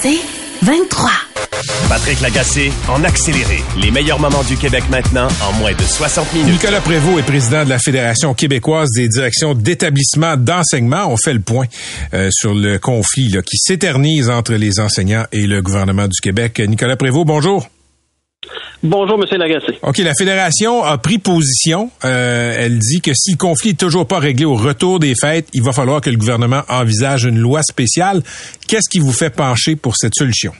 C'est 23. Patrick Lagacé en accéléré. Les meilleurs moments du Québec maintenant en moins de 60 minutes. Nicolas Prévost est président de la Fédération québécoise des directions d'établissements d'enseignement. On fait le point euh, sur le conflit là, qui s'éternise entre les enseignants et le gouvernement du Québec. Nicolas Prévost, bonjour. Bonjour, Monsieur Lagacé. OK, la Fédération a pris position. Euh, elle dit que si le conflit n'est toujours pas réglé au retour des fêtes, il va falloir que le gouvernement envisage une loi spéciale. Qu'est-ce qui vous fait pencher pour cette solution?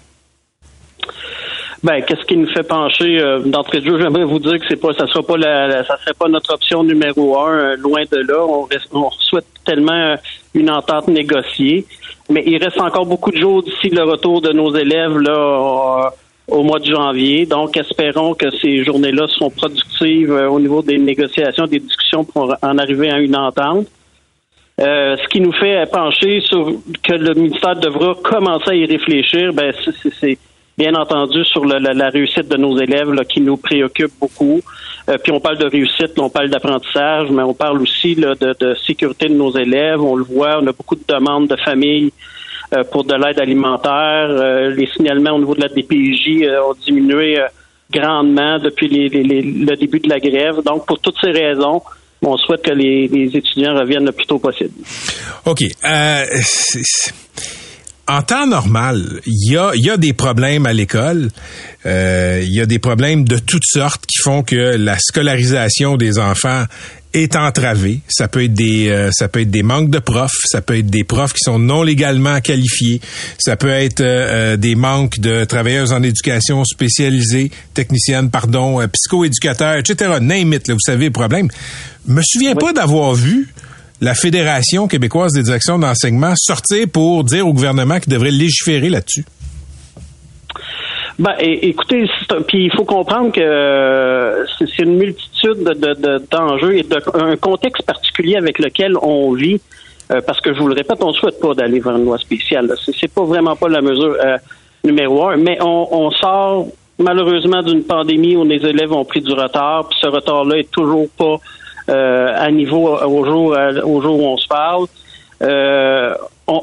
Ben, qu'est-ce qui nous fait pencher euh, d'entrée de jeu? J'aimerais vous dire que c'est pas, ça sera pas la, ça serait pas notre option numéro un, euh, loin de là. On, on souhaite tellement une entente négociée, mais il reste encore beaucoup de jours d'ici le retour de nos élèves là. Au mois de janvier. Donc, espérons que ces journées-là seront productives euh, au niveau des négociations, des discussions pour en arriver à une entente. Euh, ce qui nous fait pencher sur que le ministère devra commencer à y réfléchir, ben c'est bien entendu sur la, réussite de nos élèves qui nous préoccupe beaucoup. Euh, puis on parle de réussite, on parle d'apprentissage, mais on parle aussi de, de, sécurité de nos élèves. On le voit, on a beaucoup de demandes de familles pour de l'aide alimentaire. Euh, les signalements au niveau de la DPJ ont diminué grandement depuis le début de la grève. Donc pour toutes ces raisons, on souhaite que les, étudiants reviennent le plus tôt possible. OK en temps normal, il y a, des problèmes à l'école. Euh, il y a des problèmes de toutes sortes qui font que la scolarisation des enfants est entravée. Ça peut être des euh, ça peut être des manques de profs, ça peut être des profs qui sont non légalement qualifiés, ça peut être euh, des manques de travailleurs en éducation spécialisée, techniciennes, pardon, psychoéducateurs, etc. Name it, là, vous savez le problème. Me souviens pas d'avoir vu la Fédération québécoise des directions d'enseignement sortir pour dire au gouvernement qu'il devrait légiférer là-dessus? Ben, écoutez, puis il faut comprendre que euh, c'est une multitude d'enjeux et d'un contexte particulier avec lequel on vit. Euh, parce que je vous le répète, on ne souhaite pas d'aller vers une loi spéciale. C'est pas vraiment pas la mesure euh, numéro un, mais on, sort malheureusement d'une pandémie où les élèves ont pris du retard, puis ce retard-là est toujours pas à niveau au jour, au jour où on se parle.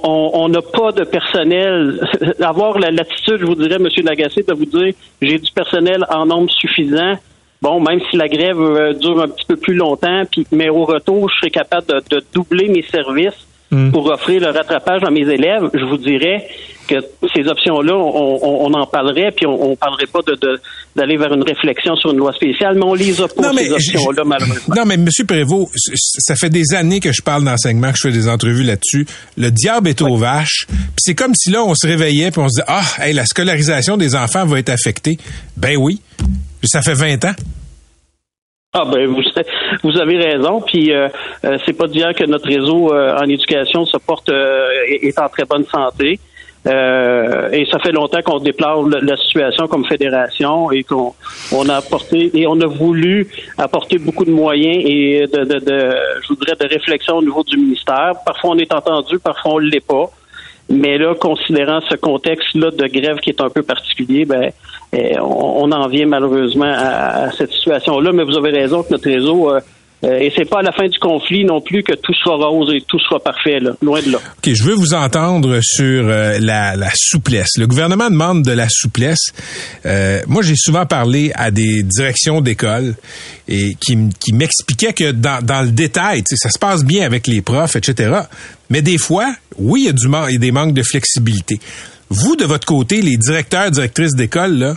On n'a pas de personnel. Avoir la latitude, je vous dirais, M. Lagacé, de vous dire j'ai du personnel en nombre suffisant. Bon, même si la grève euh, dure un petit peu plus longtemps, puis mais au retour, je serai capable de doubler mes services Mm. pour offrir le rattrapage à mes élèves, je vous dirais que ces options-là, on, en parlerait, puis on, ne parlerait pas de, d'aller vers une réflexion sur une loi spéciale, mais on les a pas, ces options-là, malheureusement. Non, mais M. Prévost, ça fait des années que je parle d'enseignement, que je fais des entrevues là-dessus. Le diable est aux vaches. Puis c'est comme si là, on se réveillait, puis on se dit, ah, hey, la scolarisation des enfants va être affectée. Ben oui. Ça fait 20 ans. Ah ben vous, vous avez raison. Puis euh, euh, c'est pas dire que notre réseau euh, en éducation se porte est en très bonne santé. et ça fait longtemps qu'on déplore la, situation comme fédération et qu'on on a apporté et on a voulu apporter beaucoup de moyens et de, de, de je voudrais de réflexion au niveau du ministère. Parfois on est entendu, parfois on l'est pas. Mais là, considérant ce contexte-là de grève qui est un peu particulier, ben, eh, on, en vient malheureusement à, cette situation-là. Mais vous avez raison que notre réseau euh, et c'est pas à la fin du conflit non plus que tout sera rose et tout sera parfait, là, loin de là. OK, je veux vous entendre sur euh, la, souplesse. Le gouvernement demande de la souplesse. Euh, moi, j'ai souvent parlé à des directions d'école et qui, m'expliquaient que dans, dans le détail, ça se passe bien avec les profs, etc. Mais des fois, oui, il y a du il y a des manques de flexibilité. Vous, de votre côté, les directeurs, directrices d'école, là,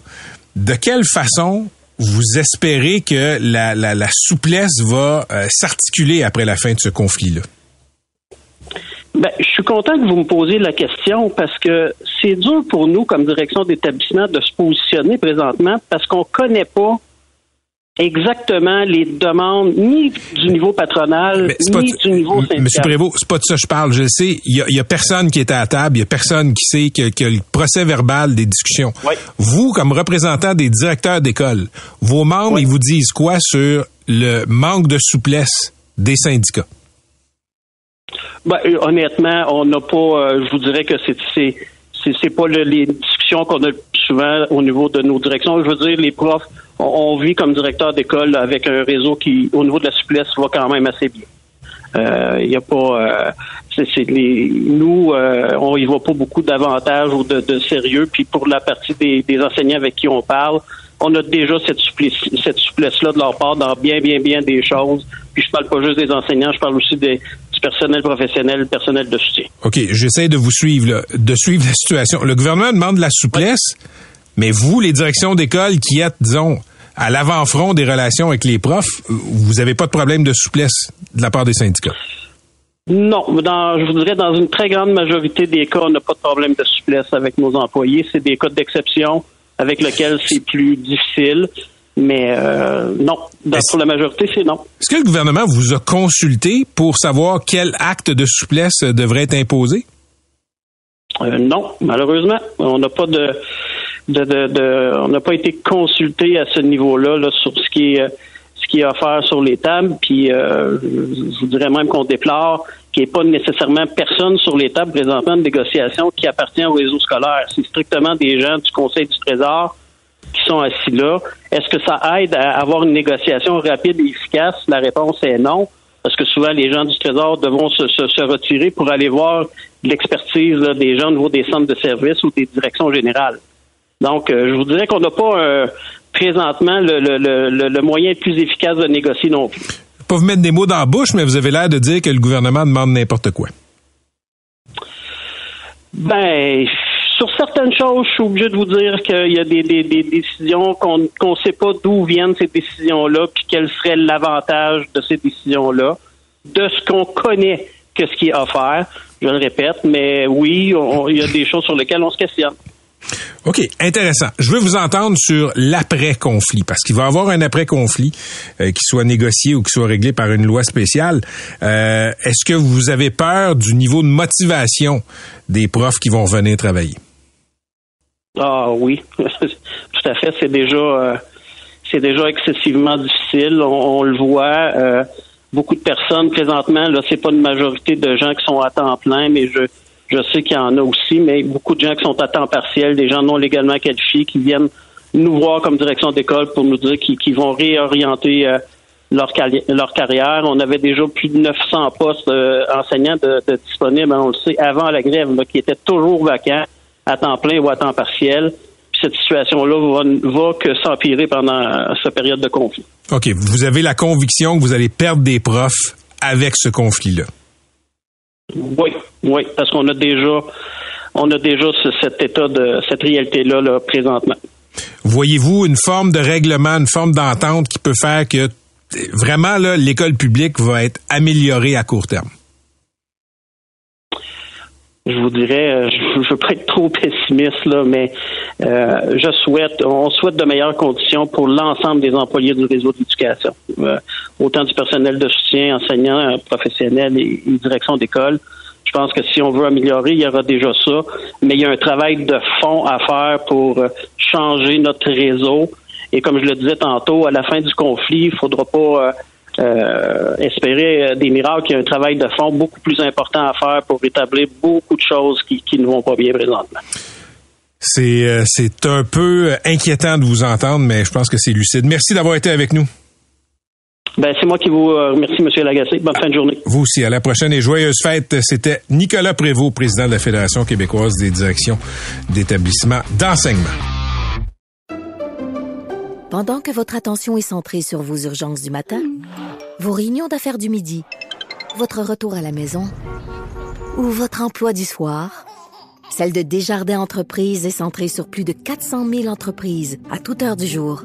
de quelle façon vous espérez que la, souplesse va euh, s'articuler après la fin de ce conflit-là? Ben, je suis content que vous me posiez la question parce que c'est dur pour nous, comme direction d'établissement, de se positionner présentement parce qu'on ne connaît pas exactement les demandes ni du niveau patronal ni du niveau syndical. Monsieur Prévost, c'est pas de ça que je parle. Je sais, il y a, personne qui est à la table, il y a personne qui sait que, que le procès verbal des discussions. Vous, comme représentant des directeurs d'école, vos membres, ils vous disent quoi sur le manque de souplesse des syndicats? Ben, euh, honnêtement, on n'a pas. Euh, je vous dirais que c'est c'est c'est pas les discussions qu'on a souvent au niveau de nos directions. Je veux dire, les profs, on, vit comme directeur d'école avec un réseau qui, au niveau de la souplesse, va quand même assez bien. Il euh, y a pas, c'est les, nous, on y voit pas beaucoup d'avantages ou de, de, sérieux. Puis pour la partie des, des enseignants avec qui on parle, on a déjà cette souplesse, cette souplesse-là de leur part dans bien, bien, bien des choses. Puis je parle pas juste des enseignants, je parle aussi des, du personnel professionnel, personnel de soutien. OK, j'essaie de vous suivre, de suivre la situation. Le gouvernement demande de la souplesse, mais vous, les directions d'école qui êtes, disons, à l'avant-front des relations avec les profs, vous n'avez pas de problème de souplesse de la part des syndicats? Non, dans, je vous dirais dans une très grande majorité des cas, on n'a pas de problème de souplesse avec nos employés. C'est des cas d'exception avec lequel c'est plus difficile. Mais euh, non, pour la majorité, c'est non. Est-ce que le gouvernement vous a consulté pour savoir quel acte de souplesse devrait être imposé? Euh, non, malheureusement, on n'a pas de, de, on n'a pas été consulté à ce niveau-là là, sur ce qui est ce qui est offert sur les tables. Puis euh, je vous dirais même qu'on déplore qu'il n'y ait pas nécessairement personne sur les tables présentement de négociation qui appartient au réseau scolaire. C'est strictement des gens du Conseil du Trésor qui sont assis là. Est-ce que ça aide à avoir une négociation rapide et efficace? La réponse est non, parce que souvent les gens du Trésor devront se, se, retirer pour aller voir l'expertise des gens au niveau des centres de services ou des directions générales. Donc, euh, je vous dirais qu'on n'a pas euh, présentement le, le, le, moyen le plus efficace de négocier non plus pas vous mettre des mots dans la bouche, mais vous avez l'air de dire que le gouvernement demande n'importe quoi. Ben, sur certaines choses, je suis obligé de vous dire qu'il y a des, décisions qu'on ne sait pas d'où viennent ces décisions-là, puis quel serait l'avantage de ces décisions-là, de ce qu'on connaît que ce qui est offert. Je le répète, mais oui, il y a des choses sur lesquelles on se questionne. OK, intéressant. Je veux vous entendre sur l'après-conflit, parce qu'il va y avoir un après-conflit, euh, qui soit négocié ou qui soit réglé par une loi spéciale. Euh, est-ce que vous avez peur du niveau de motivation des profs qui vont venir travailler? Ah oui, tout à fait. C'est déjà, euh, c'est déjà excessivement difficile. On, le voit. beaucoup de personnes présentement, là, c'est pas une majorité de gens qui sont à temps plein, mais je je sais qu'il y en a aussi, mais beaucoup de gens qui sont à temps partiel, des gens non légalement qualifiés, qui viennent nous voir comme direction d'école pour nous dire qu'ils vont réorienter euh, leur, carrière. On avait déjà plus de 900 postes euh, enseignants de, disponibles, on le sait, avant la grève, qui étaient toujours vacants à temps plein ou à temps partiel. Puis cette situation-là va, va que s'empirer pendant euh, cette période de conflit. OK. Vous avez la conviction que vous allez perdre des profs avec ce conflit-là? Oui, oui, parce qu'on a déjà on a déjà cet état de cette réalité-là là, présentement. Voyez-vous une forme de règlement, une forme d'entente qui peut faire que vraiment l'école publique va être améliorée à court terme? je vous dirais, euh, je ne veux pas être trop pessimiste, là, mais euh, je souhaite, on souhaite de meilleures conditions pour l'ensemble des employés du réseau d'éducation, euh, autant du personnel de soutien, enseignants, professionnels et, et direction d'école. Je pense que si on veut améliorer, il y aura déjà ça, mais il y a un travail de fond à faire pour changer notre réseau. Et comme je le disais tantôt, à la fin du conflit, il faudra pas euh, espérer euh, des miracles, il y a un travail de fond beaucoup plus important à faire pour rétablir beaucoup de choses qui, ne vont pas bien présentement. C'est, euh, c'est un peu inquiétant de vous entendre, mais je pense que c'est lucide. Merci d'avoir été avec nous. Ben, c'est moi qui vous remercie, M. Lagacé. Bonne fin de journée. Vous aussi. À la prochaine et joyeuse fête. C'était Nicolas Prévost, président de la Fédération québécoise des directions d'établissements d'enseignement. Pendant que votre attention est centrée sur vos urgences du matin, vos réunions d'affaires du midi, votre retour à la maison ou votre emploi du soir, celle de Desjardins Entreprises est centrée sur plus de 400 000 entreprises à toute heure du jour.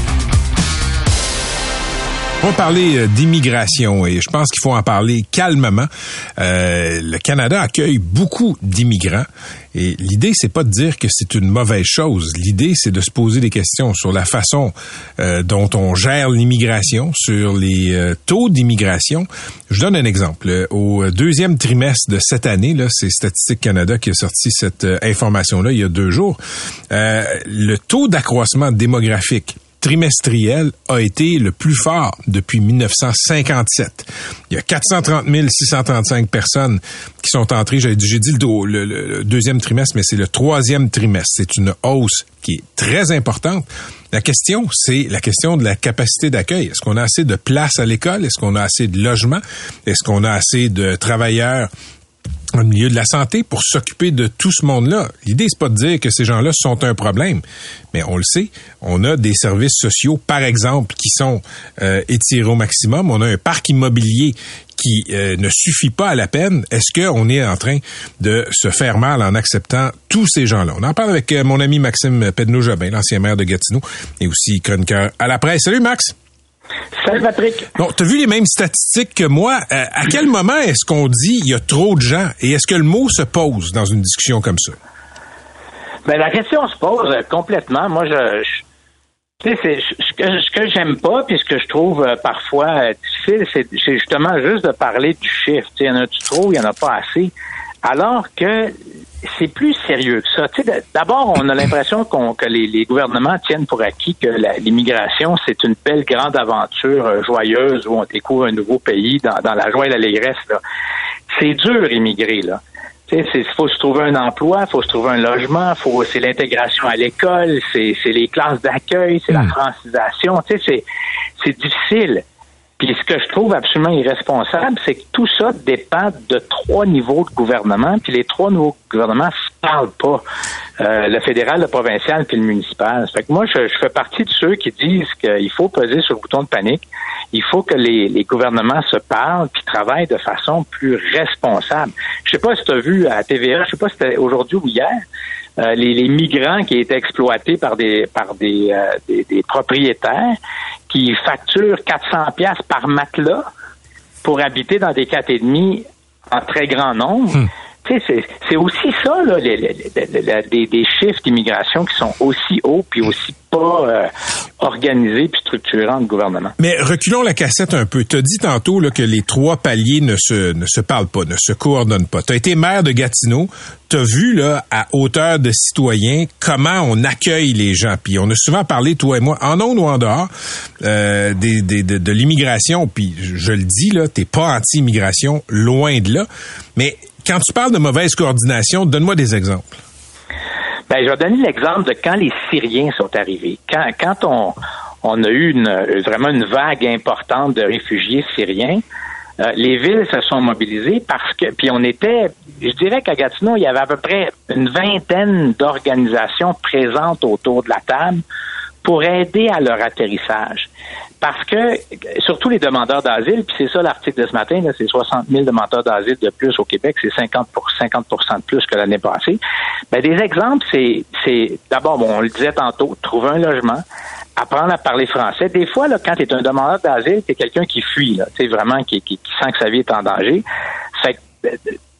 On va parler euh, d'immigration et je pense qu'il faut en parler calmement. Euh, le Canada accueille beaucoup d'immigrants et l'idée c'est pas de dire que c'est une mauvaise chose. L'idée c'est de se poser des questions sur la façon euh, dont on gère l'immigration, sur les taux d'immigration. Je donne un exemple. Au deuxième trimestre de cette année, là, c'est Statistique Canada qui a sorti cette information-là il y a deux jours. le taux d'accroissement démographique trimestriel a été le plus fort depuis 1957. Il y a 430 635 personnes qui sont entrées. J'ai dit le, le, deuxième trimestre, mais c'est le troisième trimestre. C'est une hausse qui est très importante. La question, c'est la question de la capacité d'accueil. Est-ce qu'on a assez de places à l'école? Est-ce qu'on a assez de logements? Est-ce qu'on a assez de travailleurs au milieu de la santé pour s'occuper de tout ce monde-là. L'idée, c'est pas de dire que ces gens-là sont un problème, mais on le sait, on a des services sociaux, par exemple, qui sont euh, étirés au maximum. On a un parc immobilier qui euh, ne suffit pas à la peine. Est-ce qu'on est en train de se faire mal en acceptant tous ces gens-là? On en parle avec euh, mon ami Maxime Pedneau-Jobin, l'ancien maire de Gatineau, et aussi chroniqueur à la presse. Salut Max! Salut Patrick. Bon, tu as vu les mêmes statistiques que moi? Euh, à quel moment est-ce qu'on dit il y a trop de gens? Et est-ce que le mot se pose dans une discussion comme ça? Ben, la question se pose euh, complètement. Moi, je, tu sais, ce que, ce que j'aime pas, puis ce que je trouve euh, parfois difficile, c'est justement juste de parler du chiffre. Il y en a-tu trop, il y en a pas assez? Alors que c'est plus sérieux que ça. D'abord, on a l'impression que les, gouvernements tiennent pour acquis que l'immigration, c'est une belle grande aventure euh, joyeuse où on découvre un nouveau pays dans, la joie et l'allégresse. C'est dur immigrer, là. Il faut se trouver un emploi, il faut se trouver un logement, faut c'est l'intégration à l'école, c'est les classes d'accueil, c'est la hmm. francisation. C'est difficile. Puis ce que je trouve absolument irresponsable, c'est que tout ça dépend de trois niveaux de gouvernement, puis les trois niveaux de gouvernement se parlent pas. Euh, le fédéral, le provincial, puis le municipal. Fait que moi, je, fais partie de ceux qui disent qu'il faut peser sur le bouton de panique. Il faut que les, les gouvernements se parlent puis travaillent de façon plus responsable. Je sais pas si tu as vu à TVA, je sais pas si c'était aujourd'hui ou hier, euh, les, migrants qui étaient exploités par des par des, euh, propriétaires qui facturent 400 pièces par matelas pour habiter dans des quatre et demi en très grand nombre. Hmm. C'est aussi ça, là, les, les, des, chiffres d'immigration qui sont aussi hauts puis aussi pas euh, organisés puis structurants de gouvernement. Mais reculons la cassette un peu. Tu as dit tantôt là, que les trois paliers ne se, ne se parlent pas, ne se coordonnent pas. Tu as été maire de Gatineau. Tu as vu là, à hauteur de citoyen comment on accueille les gens. Puis on a souvent parlé, toi et moi, en ondes ou en dehors, euh, des, des, de, l'immigration. Puis je, le dis, là, t'es pas anti-immigration, loin de là. Mais quand tu parles de mauvaise coordination, donne-moi des exemples. Ben, je vais donner l'exemple de quand les Syriens sont arrivés. Quand, quand on, on a eu vraiment une vague importante de réfugiés syriens, euh, les villes se sont mobilisées parce que, puis on était, je dirais qu'à Gatineau, il y avait à peu près une vingtaine d'organisations présentes autour de la table pour aider à leur atterrissage. Parce que, surtout les demandeurs d'asile, puis c'est ça l'article de ce matin, c'est 60 000 demandeurs d'asile de plus au Québec, c'est 50 50% de plus que l'année passée. Ben, des exemples, c'est, d'abord, bon, on le disait tantôt, trouver un logement, apprendre à parler français. Des fois, là, quand tu es un demandeur d'asile, tu es quelqu'un qui fuit, là, vraiment, qui, qui, qui, sent que sa vie est en danger. Fait que,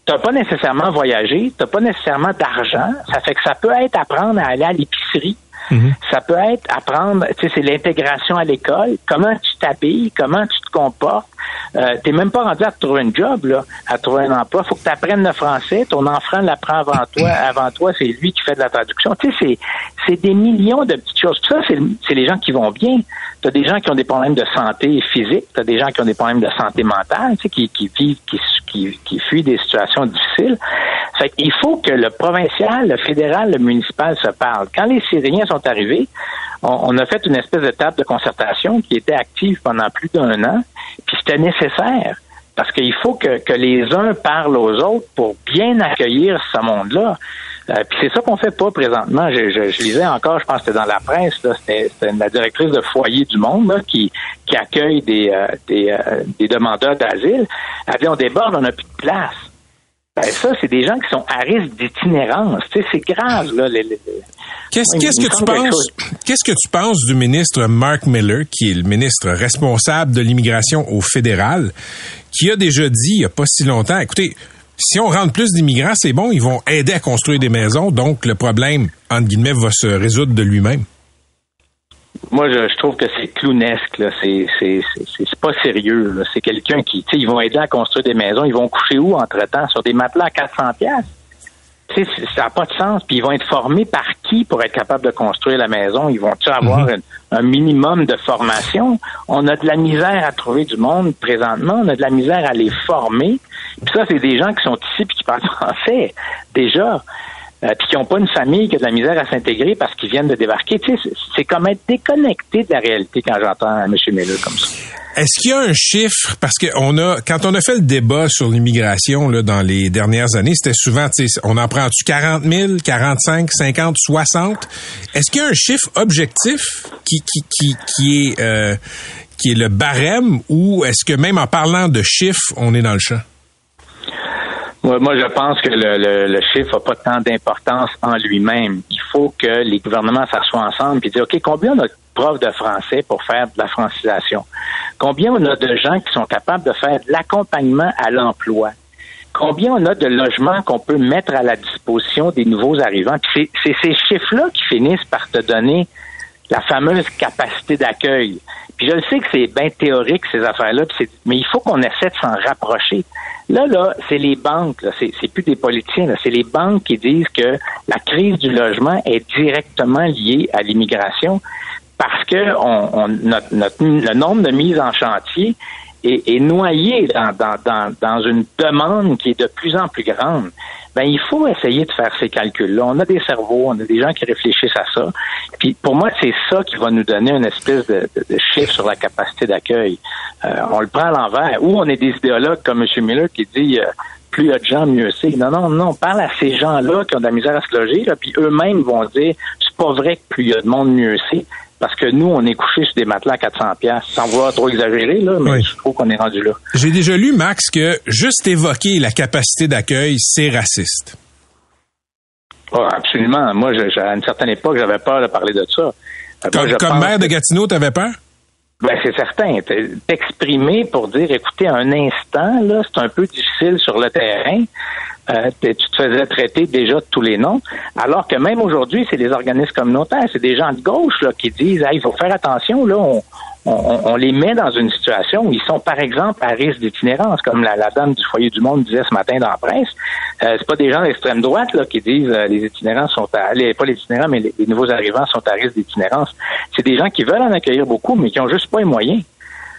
t'as pas nécessairement voyagé, t'as pas nécessairement d'argent. Ça fait que ça peut être apprendre à aller à l'épicerie Mhm. Ça peut être apprendre, tu sais, c'est l'intégration à l'école, comment tu t'habilles, comment tu te comportes? Euh, t'es même pas rendu à trouver un job, là, à trouver un emploi. Faut que tu apprennes le français. Ton enfant l'apprend avant toi. Avant toi, c'est lui qui fait de la traduction. Tu sais, c'est, c'est des millions de petites choses. Tout ça, c'est, c'est les gens qui vont bien. Tu as des gens qui ont des problèmes de santé physique. Tu as des gens qui ont des problèmes de santé mentale, tu sais, qui, qui vivent, qui, qui, qui fuient des situations difficiles. Fait il faut que le provincial, le fédéral, le municipal se parlent. Quand les Syriens sont arrivés, on, a fait une espèce de table de concertation qui était active pendant plus d'un an, puis c'était. Parce qu'il faut que, les uns parlent aux autres pour bien accueillir ce monde-là. Euh, puis c'est ça qu'on fait pas présentement. Je, lisais encore, je pense que c'était dans la presse, c'était la directrice de foyer du monde qui, accueille des, euh, euh, des demandeurs d'asile. Elle dit on déborde, on n'a plus de place. Ben ça, c'est des gens qui sont à risque d'itinérance. Tu sais, c'est grave, là. Qu'est-ce qu'est-ce que tu penses Qu'est-ce que tu penses du ministre Mark Miller, qui est le ministre responsable de l'immigration au fédéral, qui a déjà dit il n'y a pas si longtemps, écoutez, si on rentre plus d'immigrants, c'est bon, ils vont aider à construire des maisons, donc le problème, entre guillemets, va se résoudre de lui-même. Moi, je, trouve que c'est clownesque. Là. C'est, c'est, c'est, pas sérieux. C'est quelqu'un qui, tu sais, ils vont aider à construire des maisons. Ils vont coucher où entre-temps? Sur des matelas à 400 pièces ça n'a pas de sens. Puis ils vont être formés par qui pour être capables de construire la maison? Ils vont-tu avoir mhm. un, minimum de formation? On a de la misère à trouver du monde présentement. On a de la misère à les former. Puis ça, c'est des gens qui sont ici puis qui parlent français déjà. Euh, puis qui n'ont pas une famille qui a de la misère à s'intégrer parce qu'ils viennent de débarquer. Tu sais, c'est comme être déconnecté de la réalité quand j'entends M. Miller comme ça. Est-ce qu'il y a un chiffre? Parce que on a quand on a fait le débat sur l'immigration là dans les dernières années, c'était souvent on en prend tu 40 000, 45, 50, 60. Est-ce qu'il y a un chiffre objectif qui qui qui qui est euh, qui est le barème ou est-ce que même en parlant de chiffres, on est dans le champ? Moi, je pense que le, le, chiffre n'a pas tant d'importance en lui-même. Il faut que les gouvernements s'assoient ensemble et disent, OK, combien on a de profs de français pour faire de la francisation? Combien on a de gens qui sont capables de faire de l'accompagnement à l'emploi? Combien on a de logements qu'on peut mettre à la disposition des nouveaux arrivants? c'est ces chiffres-là qui finissent par te donner la fameuse capacité d'accueil. Puis je le sais que c'est bien théorique, ces affaires-là, mais il faut qu'on essaie de s'en rapprocher. Là, là, c'est les banques, c'est plus des politiciens, c'est les banques qui disent que la crise du logement est directement liée à l'immigration parce que on, notre, le nombre de mises en chantier est, noyé dans, dans, dans, une demande qui est de plus en plus grande. Ben, il faut essayer de faire ces calculs-là. On a des cerveaux, on a des gens qui réfléchissent à ça. Puis pour moi, c'est ça qui va nous donner une espèce de, de, chiffre sur la capacité d'accueil. Euh, on le prend à l'envers. Ou on est des idéologues comme M. Miller qui dit euh, plus il y a de gens, mieux c'est. Non, non, non. On parle à ces gens-là qui ont de la misère à se loger, là, puis eux-mêmes vont dire c'est pas vrai que plus il y a de monde, mieux c'est parce que nous, on est couché sur des matelas à 400 pièces, sans vouloir trop exagérer, là, mais je trouve qu'on est rendu là. J'ai déjà lu, Max, que juste évoquer la capacité d'accueil, c'est raciste. Oh, absolument. Moi, à une certaine époque, j'avais peur de parler de ça. Euh, comme, maire de Gatineau, tu avais peur? Ben, c'est certain. T'exprimer pour dire, écoutez, un instant, là, c'est un peu difficile sur le terrain. Euh, tu te faisais traiter déjà de tous les noms, alors que même aujourd'hui, c'est des organismes communautaires, c'est des gens de gauche là, qui disent il faut faire attention, là, on, on, les met dans une situation où ils sont, par exemple, à risque d'itinérance, comme la, dame du foyer du monde disait ce matin dans la presse. Euh, c'est pas des gens d'extrême droite là, qui disent euh, les itinérants sont à les, pas les itinérants, mais les, nouveaux arrivants sont à risque d'itinérance. C'est des gens qui veulent en accueillir beaucoup, mais qui ont juste pas les moyens.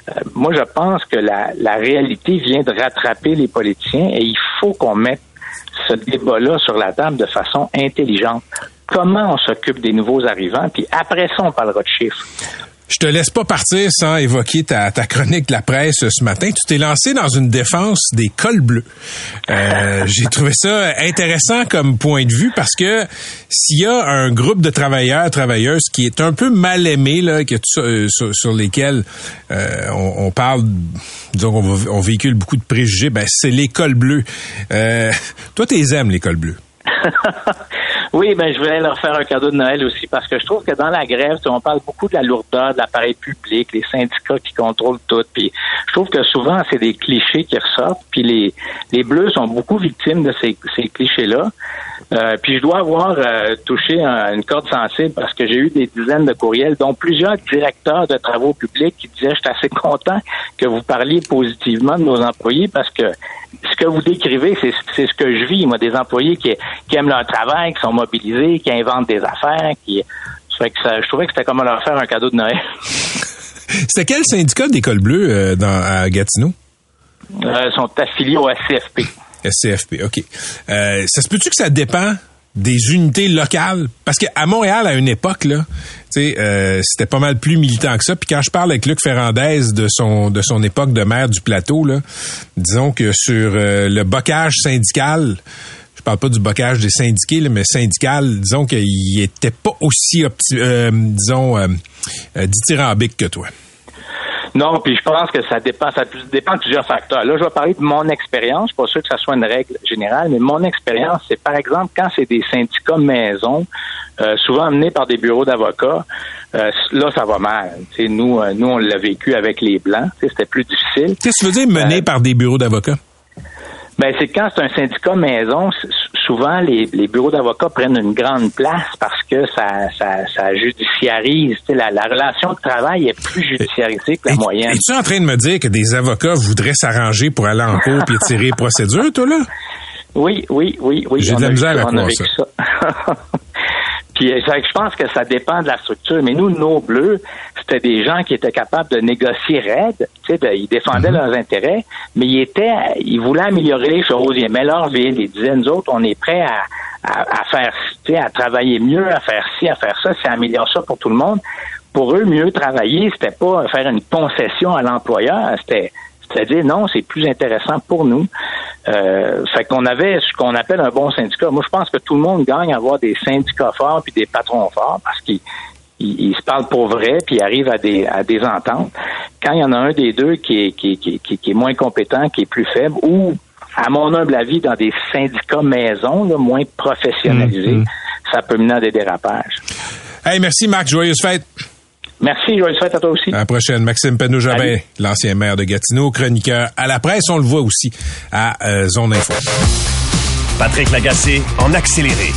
Euh, moi, je pense que la, la réalité vient de rattraper les politiciens et il faut qu'on mette ce débat-là sur la table de façon intelligente. Comment on s'occupe des nouveaux arrivants, puis après ça, on parlera de chiffres. Je te laisse pas partir sans évoquer ta, chronique de la presse ce matin. Tu t'es lancé dans une défense des cols bleus. Euh, j'ai trouvé ça intéressant comme point de vue parce que s'il y a un groupe de travailleurs, travailleuses qui est un peu mal aimé, là, que euh, sur, lesquels euh, on, parle, disons qu'on on véhicule beaucoup de préjugés, ben c'est les cols bleus. toi, tu aimes les cols bleus? Oui, ben je voulais leur faire un cadeau de Noël aussi parce que je trouve que dans la grève, on parle beaucoup de la lourdeur de l'appareil public, les syndicats qui contrôlent tout. Puis je trouve que souvent c'est des clichés qui ressortent. Puis les les bleus sont beaucoup victimes de ces, ces clichés-là. Euh, puis je dois avoir euh, touché une corde sensible parce que j'ai eu des dizaines de courriels, dont plusieurs directeurs de travaux publics qui disaient je suis assez content que vous parliez positivement de nos employés parce que ce que vous décrivez, c'est ce que je vis, moi, des employés qui, qui aiment leur travail, qui sont mobilisés, qui inventent des affaires, qui. que je trouvais que c'était comme leur faire un cadeau de Noël. c'était quel syndicat d'école bleue euh, dans, à Gatineau? Euh, ils sont affiliés au SCFP. SCFP, OK. Euh, ça se peut-tu que ça dépend des unités locales? Parce qu'à Montréal, à une époque, là, euh, c'était pas mal plus militant que ça. Puis quand je parle avec Luc Ferrandez de son de son époque de maire du plateau, là, disons que sur euh, le bocage syndical, je parle pas du bocage des syndiqués, là, mais syndical, disons qu'il était pas aussi, euh, disons, dithyrambique que toi. Non, puis je pense que ça dépend, ça dépend de plusieurs facteurs. Là, je vais parler de mon expérience. Je suis pas sûr que ça soit une règle générale, mais mon expérience, c'est par exemple quand c'est des syndicats maison, euh, souvent menés par des bureaux d'avocats, euh, là, ça va mal. nous, euh, nous, on l'a vécu avec les blancs. C'était plus difficile. Qu'est-ce que tu veux dire menés par des bureaux d'avocats? Ben, c'est quand c'est un syndicat maison, souvent les, bureaux d'avocats prennent une grande place parce que ça, ça, ça judiciarise. La, la, relation de travail est plus judiciarisée que la moyenne. Es-tu en train de me dire que des avocats voudraient s'arranger pour aller en cours et tirer procédure, toi, là? Oui, oui, oui, oui. J'ai de la misère à croire ça. Puis euh, je pense que ça dépend de la structure. Mais nous, nos bleus, c'était des gens qui étaient capables de négocier raide. Tu sais, ils défendaient mhm. leurs intérêts, mais ils étaient, ils voulaient améliorer les choses. Ils aimaient leur ville. Ils disaient, nous autres, on est prêts à, à, faire, tu sais, à travailler mieux, à faire ci, à faire ça. C'est améliorer ça pour tout le monde. Pour eux, mieux travailler, c'était pas faire une concession à l'employeur. C'était c'est-à-dire, non, c'est plus intéressant pour nous. Euh, fait qu'on avait ce qu'on appelle un bon syndicat. Moi, je pense que tout le monde gagne à avoir des syndicats forts puis des patrons forts parce qu'ils ils, se parlent pour vrai puis ils arrivent à des, à des ententes. Quand il y en a un des deux qui est, qui, qui, qui, est moins compétent, qui est plus faible, ou, à mon humble avis, dans des syndicats maison, moins professionnalisés, mm-hmm. ça peut mener à des dérapages. Hey, merci Marc, joyeuse fête. Merci, joyeuse fête à toi aussi. À la prochaine. Maxime Penaud-Jabin, l'ancien maire de Gatineau, chroniqueur à la presse. On le voit aussi à euh, Zone Info. Patrick Lagacé en accéléré.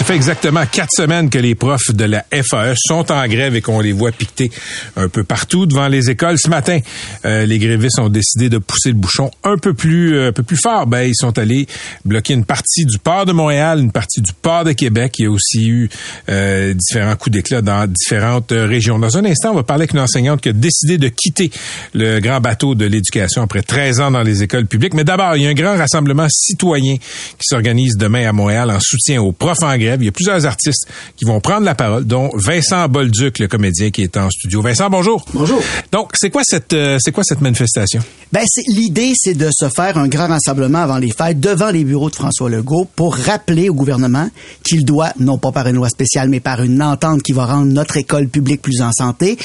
Ça fait exactement quatre semaines que les profs de la FAE sont en grève et qu'on les voit piqueter un peu partout devant les écoles. Ce matin, euh, les grévistes ont décidé de pousser le bouchon un peu plus, euh, un peu plus fort. Ben, ils sont allés bloquer une partie du port de Montréal, une partie du port de Québec. Il y a aussi eu euh, différents coups d'éclat dans différentes régions. Dans un instant, on va parler avec une enseignante qui a décidé de quitter le grand bateau de l'éducation après 13 ans dans les écoles publiques. Mais d'abord, il y a un grand rassemblement citoyen qui s'organise demain à Montréal en soutien aux profs en grève il y a plusieurs artistes qui vont prendre la parole, dont Vincent Bolduc, le comédien qui est en studio. Vincent, bonjour. Bonjour. Donc, c'est quoi cette euh, c'est quoi cette manifestation? Ben, l'idée, c'est de se faire un grand rassemblement avant les fêtes devant les bureaux de François Legault pour rappeler au gouvernement qu'il doit, non pas par une loi spéciale, mais par une entente qui va rendre notre école publique plus en santé,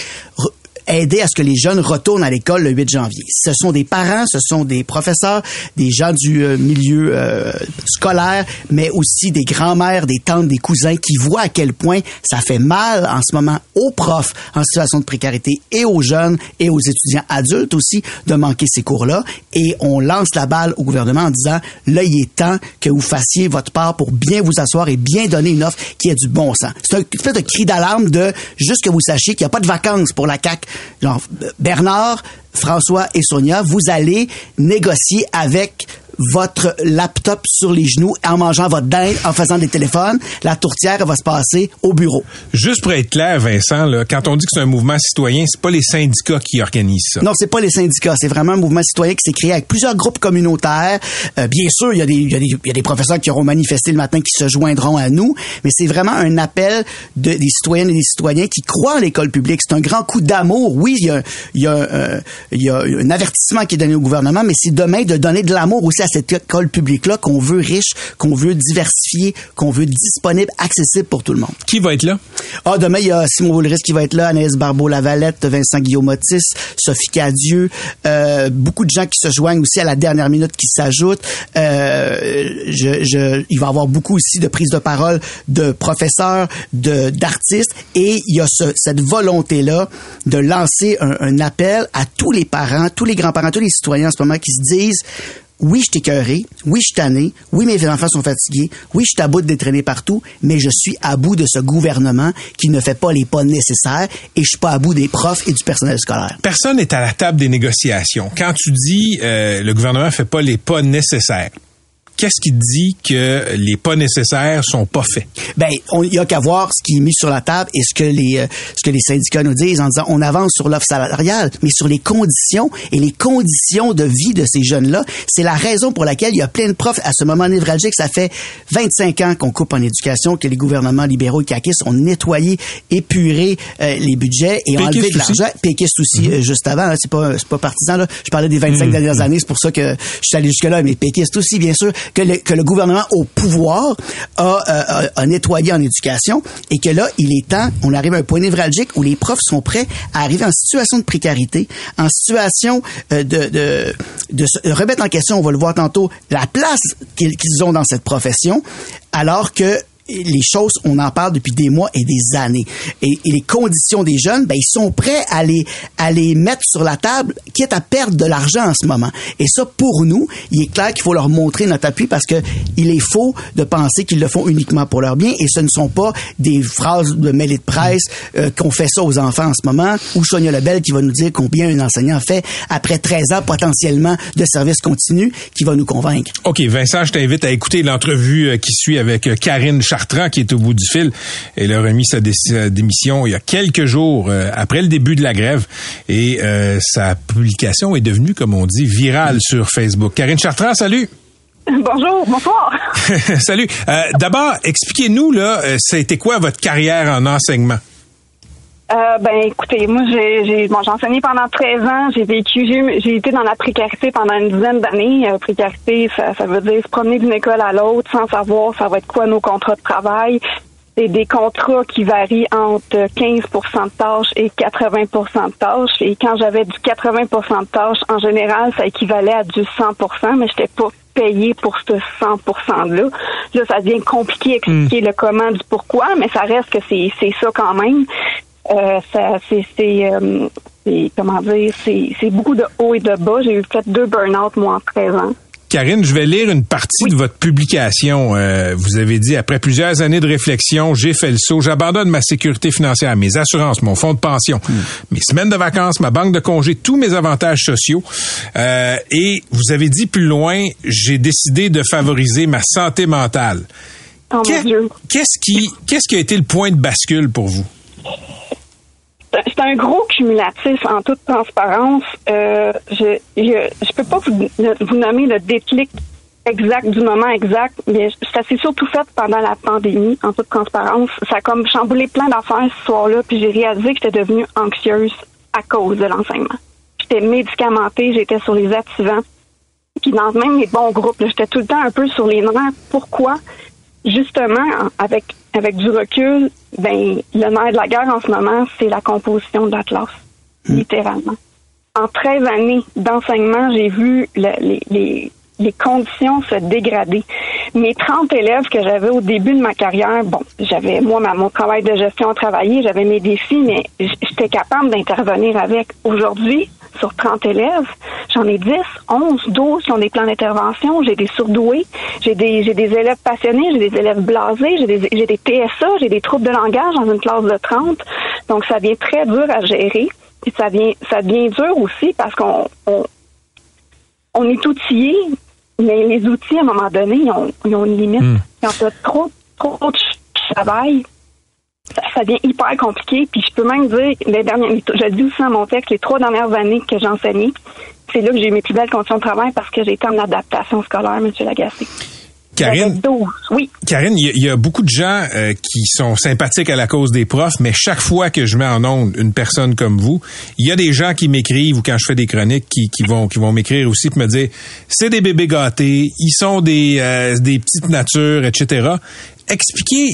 aider à ce que les jeunes retournent à l'école le 8 janvier. Ce sont des parents, ce sont des professeurs, des gens du euh, milieu euh, scolaire, mais aussi des grands-mères, des tantes, des cousins qui voient à quel point ça fait mal en ce moment aux profs en situation de précarité et aux jeunes et aux étudiants adultes aussi de manquer ces cours-là. Et on lance la balle au gouvernement en disant, là, il est temps que vous fassiez votre part pour bien vous asseoir et bien donner une offre qui ait du bon sens. C'est un fait de cri d'alarme de juste que vous sachiez qu'il n'y a pas de vacances pour la CAQ genre Bernard, François et Sonia, vous allez négocier avec votre laptop sur les genoux en mangeant votre dinde, en faisant des téléphones. La tourtière va se passer au bureau. Juste pour être clair, Vincent, là, quand on dit que c'est un mouvement citoyen, c'est pas les syndicats qui organisent ça. Non, c'est pas les syndicats. C'est vraiment un mouvement citoyen qui s'est créé avec plusieurs groupes communautaires. Euh, bien sûr, il y, a des, il, y y, a des, professeurs qui auront manifesté le matin qui se joindront à nous, mais c'est vraiment un appel de, des citoyennes et des citoyens qui croient en l'école publique. C'est un grand coup d'amour. Oui, il y a, y a, euh, il y a un avertissement qui est donné au gouvernement, mais c'est demain de donner de l'amour aussi à cette école publique-là qu'on veut riche, qu'on veut diversifier, qu'on veut disponible, accessible pour tout le monde. Qui va être là? Ah, demain, il y a Simon Boulris qui va être là, Anaïs Barbeau-Lavalette, Vincent Guillaume-Otis, Sophie Cadieux, euh, beaucoup de gens qui se joignent aussi à la dernière minute qui s'ajoutent. Euh, je, je, il va y avoir beaucoup aussi de prises de parole de professeurs, de d'artistes, et il y a ce, cette volonté-là de lancer un, un appel à tous les parents, tous les grands-parents, tous les citoyens en ce moment qui se disent oui, je t'écœuré, oui, je suis tanné, oui, mes enfants sont fatigués, oui, je suis à bout de partout, mais je suis à bout de ce gouvernement qui ne fait pas les pas nécessaires et je suis pas à bout des profs et du personnel scolaire. Personne n'est à la table des négociations. Quand tu dis euh, le gouvernement fait pas les pas nécessaires, qu'est-ce qui dit que les pas nécessaires sont pas faits? Ben, il y a qu'à voir ce qui est mis sur la table et ce que les euh, ce que les syndicats nous disent en disant on avance sur l'offre salariale, mais sur les conditions et les conditions de vie de ces jeunes-là, c'est la raison pour laquelle il y a plein de profs à ce moment névralgique. Ça fait 25 ans qu'on coupe en éducation, que les gouvernements libéraux et caquistes ont nettoyé, épuré euh, les budgets et enlevé de l'argent. Péquistes aussi, mm-hmm. euh, juste avant, hein, c'est pas c'est pas partisan là. Je parlais des 25 mm-hmm. dernières années, c'est pour ça que je suis allé jusque là, mais péquistes aussi, bien sûr que le, que le gouvernement au pouvoir a, euh, a, nettoyé en éducation et que là, il est temps, on arrive à un point névralgique où les profs sont prêts à arriver en situation de précarité, en situation euh, de, de, de se remettre en question, on va le voir tantôt, la place qu'ils qu'ils ont dans cette profession, alors que les choses, on en parle depuis des mois et des années. Et, les conditions des jeunes, ben, ils sont prêts à les, à les mettre sur la table, quitte à perdre de l'argent en ce moment. Et ça, pour nous, il est clair qu'il faut leur montrer notre appui parce que il est faux de penser qu'ils le font uniquement pour leur bien et ce ne sont pas des phrases de mêlée de presse euh, qu'on fait ça aux enfants en ce moment ou Sonia Lebel qui va nous dire combien un enseignant fait après 13 ans potentiellement de service continu qui va nous convaincre. OK, Vincent, je t'invite à écouter l'entrevue euh, qui suit avec euh, Karine Chartrand, qui est au bout du fil. Elle a remis sa, dé- sa démission il y a quelques jours euh, après le début de la grève. Et euh, sa publication est devenue, comme on dit, virale sur Facebook. Karine Chartrand, salut! Bonjour, bonsoir. salut. Euh, D'abord, expliquez-nous, là, ça a été quoi votre carrière en enseignement? Euh, ben écoutez, moi j'ai j'ai bon, j'ai enseigné pendant 13 ans, j'ai vécu j'ai j'ai été dans la précarité pendant une dizaine d'années. Euh, précarité, ça, ça veut dire se promener d'une école à l'autre sans savoir ça va être quoi nos contrats de travail. C'est des contrats qui varient entre 15% de tâches et 80% de tâches. Et quand j'avais du 80% de tâches, en général, ça équivalait à du 100% mais j'étais pas payé pour ce 100 %-là. Là, ça devient compliqué d'expliquer le comment du pourquoi, mais ça reste que c'est c'est ça quand même. Euh, ça, c'est, c'est, euh, c'est- comment dire, c'est, c'est beaucoup de haut et de bas. J'ai eu fait deux burn-out, moi, en 13 ans. Karine, je vais lire une partie de votre publication. Euh, vous avez dit, après plusieurs années de réflexion, j'ai fait le saut, j'abandonne ma sécurité financière, mes assurances, mon fonds de pension, mes semaines de vacances, ma banque de congés, tous mes avantages sociaux. Euh, et vous avez dit plus loin, j'ai décidé de favoriser ma santé mentale. Oh Qu'est- mon Dieu. Qu'est-ce qui, qu'est-ce qui a été le point de bascule pour vous? Un gros cumulatif en toute transparence. Euh, je, je peux pas vous, vous nommer le déclic exact du moment exact, mais ça s'est surtout fait pendant la pandémie, en toute transparence. Ça a comme chamboulé plein d'affaires ce soir-là, puis j'ai réalisé que j'étais devenue anxieuse à cause de l'enseignement. J'étais médicamentée, j'étais sur les activants. Puis dans même les bons groupes, j'étais tout le temps un peu sur les nerfs. Pourquoi? Justement, avec avec du recul, ben le nerf de la guerre en ce moment, c'est la composition de la classe, littéralement. En 13 années d'enseignement, j'ai vu le- les, les, les conditions se dégrader. Mes 30 élèves que j'avais au début de ma carrière, bon, j'avais moi ma, mon travail de gestion à travailler, j'avais mes défis, mais j'étais capable d'intervenir avec. Aujourd'hui, sur 30 élèves, j'en ai 10, 11, 12 qui ont des plans d'intervention, j'ai des surdoués, j'ai des j'ai des élèves passionnés, j'ai des élèves blasés, j'ai des j'ai des TSA, j'ai des troubles de langage dans une classe de 30. Donc ça devient très dur à gérer. Puis ça vient ça devient dur aussi parce qu'on on, on est outillé, mais les outils, à un moment donné, ils ont, ils ont une limite. Quand tu as trop, trop de travail, ça, ça devient hyper compliqué. Puis je peux même dire, les dernières, je dis aussi dans mon texte, les trois dernières années que j'ai enseigné, c'est là que j'ai eu mes plus belles conditions de travail parce que j'ai été en adaptation scolaire, M. Lagacé. Karine, 12, oui. Karine, il y, a- il y a beaucoup de gens euh, qui sont sympathiques à la cause des profs, mais chaque fois que je mets en onde une personne comme vous, il y a des gens qui m'écrivent ou quand je fais des chroniques qui, qui vont qui vont m'écrire aussi pour me dire c'est des bébés gâtés, ils sont des euh, des petites natures, etc. Expliquez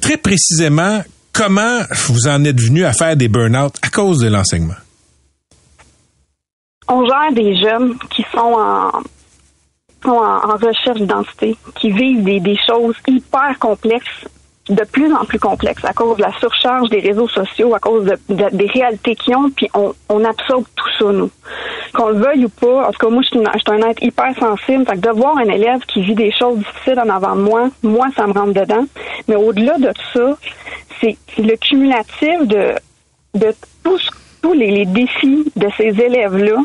très précisément comment vous en êtes venu à faire des burn-out à cause de l'enseignement? on gère des jeunes qui sont en, recherche d'identité, qui vivent des choses hyper complexes, de plus en plus complexes à cause de la surcharge des réseaux sociaux, à cause de, de- des réalités qu'ils ont, puis on, on absorbe tout ça, nous. Qu'on le veuille ou pas, en tout cas, moi, je suis, un être hyper sensible, fait que de voir un élève qui vit des choses difficiles en avant de moi, moi, ça me rentre dedans. Mais au-delà de ça, c'est le cumulatif de, de tous, tous les, les défis de ces élèves-là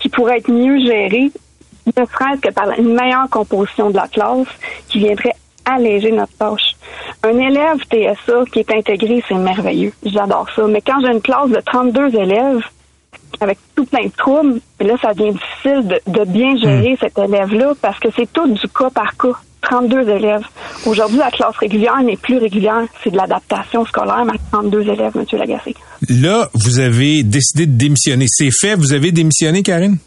qui pourraient être mieux gérés, ne serait-ce que par une meilleure composition de la classe qui viendrait alléger notre tâche. Un élève TSA qui est intégré, c'est merveilleux. J'adore ça. Mais quand j'ai une classe de 32 élèves avec tout plein de troubles, là, ça devient difficile de, de bien gérer cet élève-là parce que c'est tout du cas par cas. 32 élèves. Aujourd'hui, la classe régulière n'est plus régulière. C'est de l'adaptation scolaire, mais 32 élèves, M. Lagacé. Là, vous avez décidé de démissionner. C'est fait, vous avez démissionné, Karine?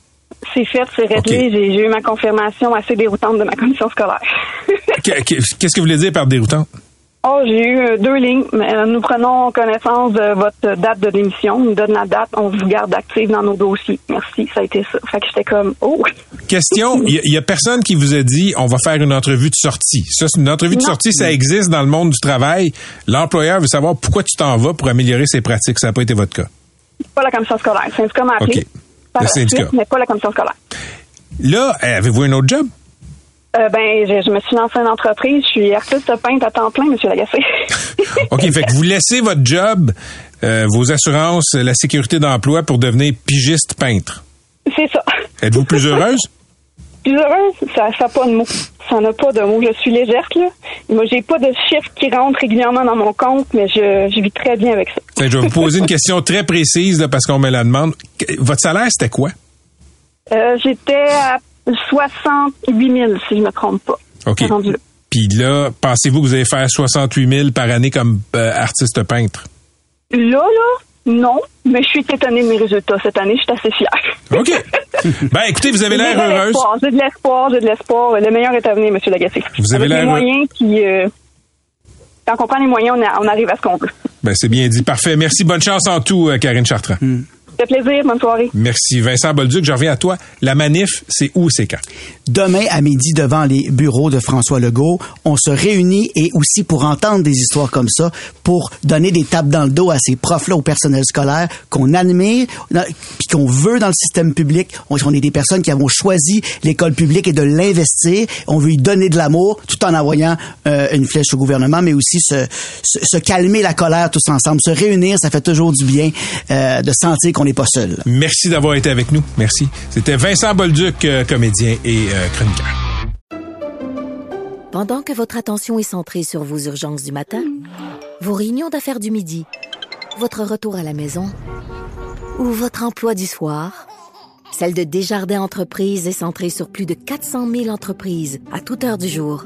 C'est fait, c'est réglé. J'ai j'ai eu ma confirmation assez déroutante de ma commission scolaire. Que- que- Qu'est-ce que vous voulez dire par déroutant? Oh, j'ai eu euh, deux lignes. Euh, Nous prenons connaissance de votre date de démission. On nous donne la date. On vous garde active dans nos dossiers. Merci. Ça a été ça. Fait que j'étais comme, oh. Question, il y, a- il y a personne qui vous a dit on va faire une entrevue de sortie. Ça, c'est une entrevue de sortie, ça existe dans le monde du travail. L'employeur veut savoir pourquoi tu t'en vas pour améliorer ses pratiques. Ça n'a pas été votre cas. Pas la commission scolaire. Syndicat m'a appelé. OK. Par Le la syndicat. suite, mais pas la commission scolaire. Là, eh, avez-vous un autre job? Euh, ben, je, je me suis lancée une entreprise. Je suis artiste peintre à temps plein, Monsieur Lagacé. OK, fait que vous laissez votre job, euh, vos assurances, la sécurité d'emploi pour devenir pigiste peintre. C'est ça. Êtes-vous plus heureuse? Plus heureuse, ça n'a pas de mots. Ça n'a pas de mots. Je suis légère, là. Moi, j'ai pas de chiffres qui rentrent régulièrement dans mon compte, mais je, je vis très bien avec ça. Je vais vous poser une question très précise là, parce qu'on me la demande. Votre salaire, c'était quoi? Euh, J'étais à 68 000, si je me trompe pas. OK. Puis là, pensez-vous que vous allez faire 68 000 par année comme euh, artiste peintre? Là, là, non, mais je suis étonnée de mes résultats cette année. Je suis assez fière. OK. ben, écoutez, vous avez l'air J'ai de heureuse. l'espoir, J'ai de l'espoir, j'ai de l'espoir. Le meilleur est à venir, M. Lagacé. Vous avez l'air- les moyens qui... euh, quand on prend les moyens, on, a- on arrive à ce qu'on veut. Ben, c'est bien dit. Parfait. Merci. Bonne chance en tout, euh, Karine Chartrand. Ça fait plaisir. Bonne soirée. Merci. Vincent Bolduc, je reviens à toi. La manif, c'est où, c'est quand? Demain à midi devant les bureaux de François Legault, on se réunit et aussi pour entendre des histoires comme ça, pour donner des tapes dans le dos à ces profs-là au personnel scolaire qu'on admire, puis qu'on veut dans le système public. On, on est des personnes qui avons choisi l'école publique et de l'investir. On veut y donner de l'amour tout en envoyant euh, une flèche au gouvernement, mais aussi se, se, se calmer la colère tous ensemble. Se réunir, ça fait toujours du bien euh, de sentir qu'on n'est pas seul. Merci d'avoir été avec nous. Merci. C'était Vincent Bolduc, euh, comédien et euh, chroniqueur. Pendant que votre attention est centrée sur vos urgences du matin, vos réunions d'affaires du midi, votre retour à la maison ou votre emploi du soir, celle de Desjardins Entreprises est centrée sur plus de 400 000 entreprises à toute heure du jour.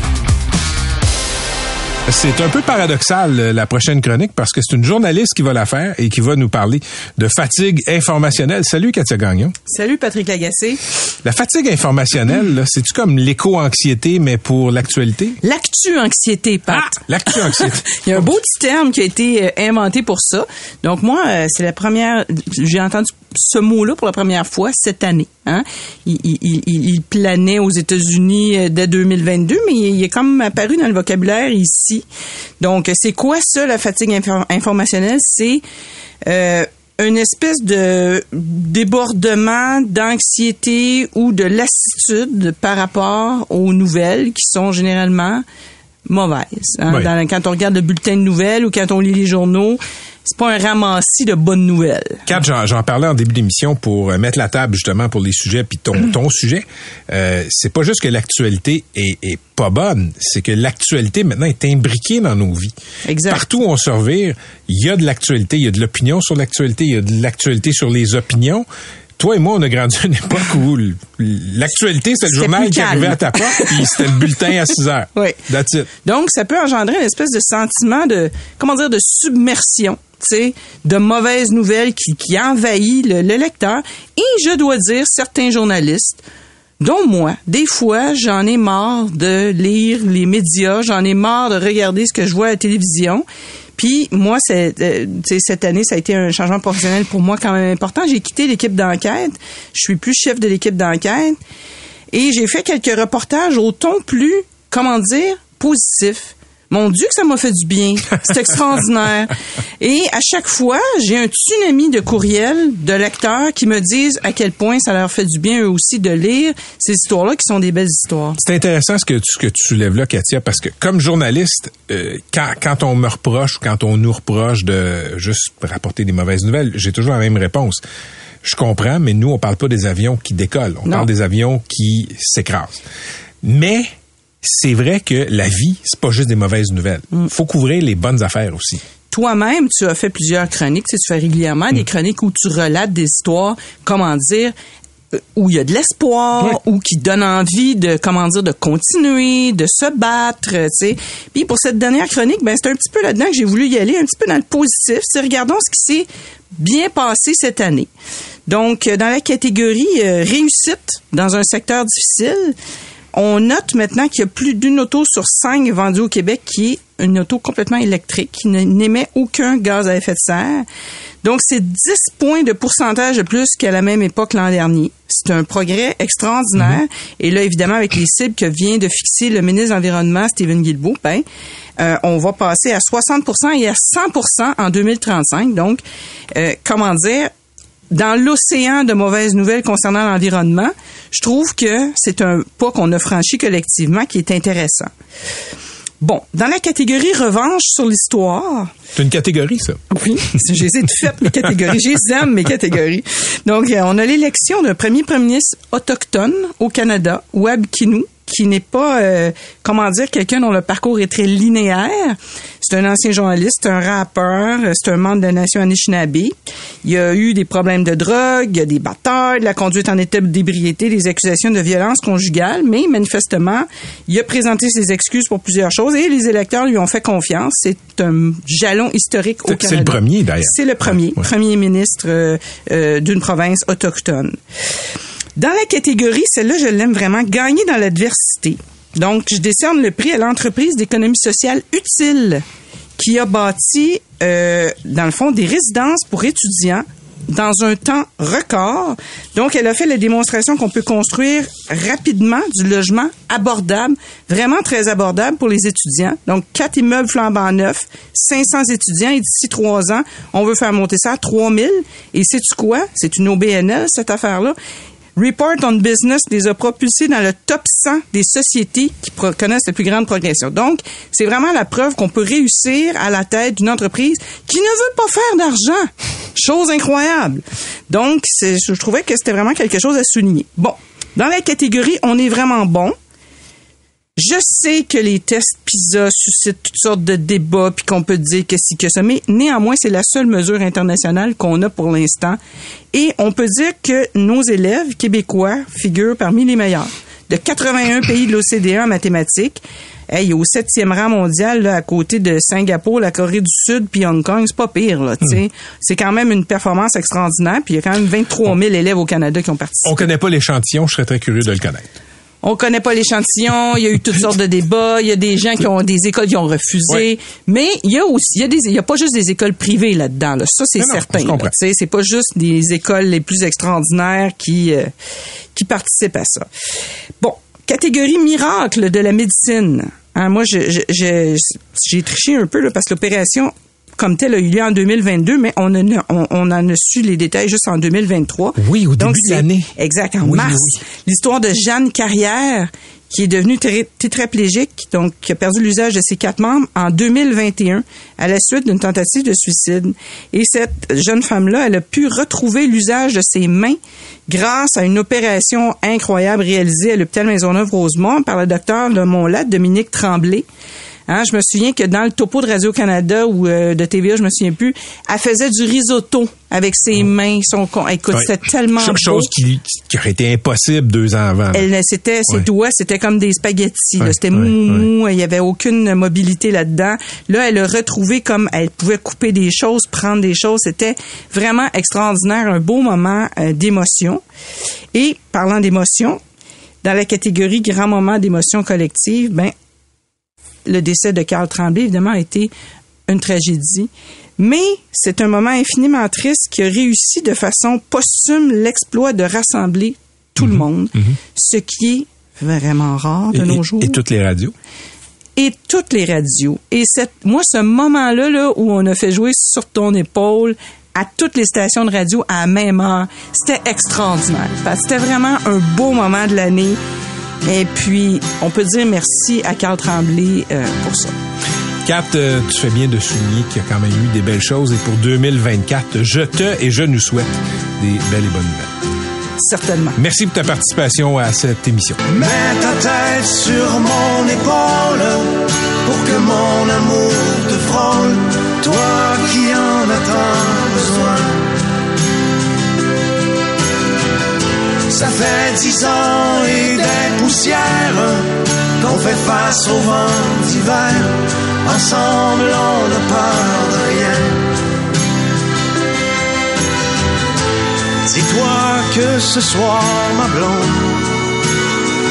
C'est un peu paradoxal, euh, la prochaine chronique, parce que c'est une journaliste qui va la faire et qui va nous parler de fatigue informationnelle. Salut, Katia Gagnon. Salut Patrick Lagacé. La fatigue informationnelle, c'est-tu comme l'éco-anxiété, mais pour l'actualité? L'actu-anxiété, Pat. Ah, l'actu-anxiété. Il y a un beau petit terme qui a été euh, inventé pour ça. Donc moi, euh, c'est la première. J'ai entendu ce mot-là pour la première fois cette année. Hein? Il, il, il, il planait aux États-Unis euh, dès 2022, mais il, il est comme apparu dans le vocabulaire ici. Donc c'est quoi ça, la fatigue infor- informationnelle? C'est euh, une espèce de débordement d'anxiété ou de lassitude par rapport aux nouvelles qui sont généralement mauvaises. hein? Oui. Dans- quand on regarde le bulletin de nouvelles ou quand on lit les journaux, c'est pas un ramassis de bonnes nouvelles. Kat, j'en, j'en parlais en début d'émission pour euh, mettre la table justement pour les sujets puis ton, ton sujet. Euh, c'est pas juste que l'actualité est, est pas bonne, c'est que l'actualité maintenant est imbriquée dans nos vies. Exact. Partout où on se revire, il y a de l'actualité, il y a de l'opinion sur l'actualité, il y a de l'actualité sur les opinions. Toi et moi, on a grandi à une époque où l'actualité, c'était le journal qui arrivait à ta porte, puis c'était le bulletin à 6 heures. Oui. That's it. Donc, ça peut engendrer une espèce de sentiment de, comment dire, de submersion, de mauvaises nouvelles qui, qui envahit le, le lecteur. Et je dois dire, certains journalistes, dont moi, des fois, j'en ai marre de lire les médias, j'en ai marre de regarder ce que je vois à la télévision. Puis moi, euh, cette année, ça a été un changement professionnel pour moi quand même important. J'ai quitté l'équipe d'enquête. Je suis plus chef de l'équipe d'enquête. Et j'ai fait quelques reportages au ton plus, comment dire, positif. Mon Dieu que ça m'a fait du bien. C'est extraordinaire. Et à chaque fois, j'ai un tsunami de courriels de lecteurs qui me disent à quel point ça leur fait du bien eux aussi de lire ces histoires-là qui sont des belles histoires. C'est intéressant ce que, tu- ce que tu soulèves là, Katia, parce que comme journaliste, euh, quand, quand on me reproche, quand on nous reproche de juste rapporter des mauvaises nouvelles, j'ai toujours la même réponse. Je comprends, mais nous, on parle pas des avions qui décollent. On Non. parle des avions qui s'écrasent. Mais c'est vrai que la vie, c'est pas juste des mauvaises nouvelles. Mm. Faut couvrir les bonnes affaires aussi. toi-même, tu as fait plusieurs chroniques, tu, sais, tu fais régulièrement des chroniques où tu relates des histoires, comment dire, euh, où il y a de l'espoir, ou qui donne envie de, comment dire, de continuer, de se battre, tu sais. Puis pour cette dernière chronique, ben c'est un petit peu là-dedans que j'ai voulu y aller, un petit peu dans le positif. C'est regardons ce qui s'est bien passé cette année. Donc, euh, dans la catégorie euh, réussite dans un secteur difficile, on note maintenant qu'il y a plus d'une auto sur cinq vendue au Québec qui est une auto complètement électrique, qui n'émet aucun gaz à effet de serre. Donc, c'est 10 points de pourcentage de plus qu'à la même époque l'an dernier. C'est un progrès extraordinaire. Et là, évidemment, avec les cibles que vient de fixer le ministre de l'Environnement, Stephen Guilbeault, ben, euh, on va passer à 60% et à 100% en 2035. Donc, euh, comment dire, dans l'océan de mauvaises nouvelles concernant l'environnement, je trouve que c'est un pas qu'on a franchi collectivement qui est intéressant. Bon, dans la catégorie revanche sur l'histoire, C'est une catégorie, ça. oui, je les ai toutes faites, mes catégories. Je les aime, mes catégories. Donc, euh, on a l'élection d'un premier premier ministre autochtone au Canada, Webb Kinou, qui n'est pas, euh, comment dire, quelqu'un dont le parcours est très linéaire. C'est un ancien journaliste, un rappeur, c'est un membre de la nation Anishinaabe. Il y a eu des problèmes de drogue, il y a des batailles, de la conduite en état d'ébriété, des accusations de violence conjugale, mais manifestement, il a présenté ses excuses pour plusieurs choses et les électeurs lui ont fait confiance. C'est un jalon historique au Canada. c'est le premier, d'ailleurs. C'est le premier, Ouais, ouais. premier ministre euh, euh, d'une province autochtone. Dans la catégorie, celle-là, je l'aime vraiment, gagner dans l'adversité. Donc, je décerne le prix à l'entreprise d'économie sociale utile qui a bâti, euh, dans le fond, des résidences pour étudiants dans un temps record. Donc, elle a fait la démonstration qu'on peut construire rapidement du logement abordable, vraiment très abordable pour les étudiants. Donc, quatre immeubles flambant neufs, 500 étudiants et d'ici trois ans, on veut faire monter ça à 3000. Et sais-tu quoi? C'est une OBNL, cette affaire-là. Report on Business les a propulsés dans le top 100 des sociétés qui connaissent la plus grande progression. Donc, c'est vraiment la preuve qu'on peut réussir à la tête d'une entreprise qui ne veut pas faire d'argent. Chose incroyable. Donc, je trouvais que c'était vraiment quelque chose à souligner. Bon, dans la catégorie on est vraiment bon, je sais que les tests PISA suscitent toutes sortes de débats puis qu'on peut dire que si que ça, mais néanmoins, c'est la seule mesure internationale qu'on a pour l'instant. Et on peut dire que nos élèves québécois figurent parmi les meilleurs. De 81 pays de l'OCDE en mathématiques, hey, au septième rang mondial, là, à côté de Singapour, la Corée du Sud puis Hong Kong, c'est pas pire, là, tu sais. C'est quand même une performance extraordinaire, puis il y a quand même 23 000 élèves au Canada qui ont participé. On connaît pas l'échantillon, je serais très curieux de le connaître. On connaît pas l'échantillon, il y a eu toutes sortes de débats, il y a des gens qui ont des écoles qui ont refusé, Ouais. mais il y a aussi il y a des il y a pas juste des écoles privées là-dedans là. ça c'est Non, certain. Tu c'est pas juste des écoles les plus extraordinaires qui euh, qui participent à ça. Bon, catégorie miracle de la médecine. Hein, moi je je- je- j'ai triché un peu là, parce que l'opération comme telle a eu lieu en 2022, mais on, en a- on, on en a su les détails juste en 2023. Oui, au début de l'année. Exact, en Oui, mars. oui. L'histoire de Jeanne Carrière, qui est devenue té- tétraplégique, donc qui a perdu l'usage de ses quatre membres en 2021 à la suite d'une tentative de suicide. Et cette jeune femme-là, elle a pu retrouver l'usage de ses mains grâce à une opération incroyable réalisée à l'hôpital Maisonneuve-Rosemont par le docteur de Montlat, Dominique Tremblay. Hein, je me souviens que dans le topo de Radio-Canada ou euh, de TVA, je me souviens plus, elle faisait du risotto avec ses mains. Son, con- écoute, Ouais. c'était tellement. Chose qui, qui aurait été impossible deux ans avant. Elle, c'était, ses Ouais. doigts, c'était comme des spaghettis. Ouais, C'était mou, il y avait aucune mobilité là-dedans. Là, elle a retrouvé comme elle pouvait couper des choses, prendre des choses. C'était vraiment extraordinaire, un beau moment euh, d'émotion. Et parlant d'émotion, dans la catégorie grand moment d'émotion collective, ben le décès de Carl Tremblay, évidemment, a été une tragédie. Mais c'est un moment infiniment triste qui a réussi de façon posthume l'exploit de rassembler tout le monde, ce qui est vraiment rare de Mhm. Et- nos jours. et toutes les radios. Et toutes les radios. Et cette, moi, ce moment-là, là, où on a fait jouer sur ton épaule à toutes les stations de radio à la même heure, c'était extraordinaire. C'était vraiment un beau moment de l'année. Et puis, on peut dire merci à Carl Tremblay euh, pour ça. Kat, euh, tu fais bien de souligner qu'il y a quand même eu des belles choses et pour 2024, je te et je nous souhaite des belles et bonnes nouvelles. Certainement. Merci pour ta participation à cette émission. Mets ta tête sur mon épaule pour que mon amour te frôle. toi qui en as tant besoin. Ça fait dix ans et des poussières qu'on fait face au vent d'hiver. Ensemble, on n'a peur de rien. Dis-toi que ce soir, ma blonde,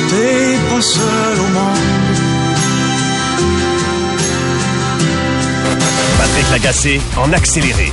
t'es pas seul au monde. Patrick Lagacé en accéléré.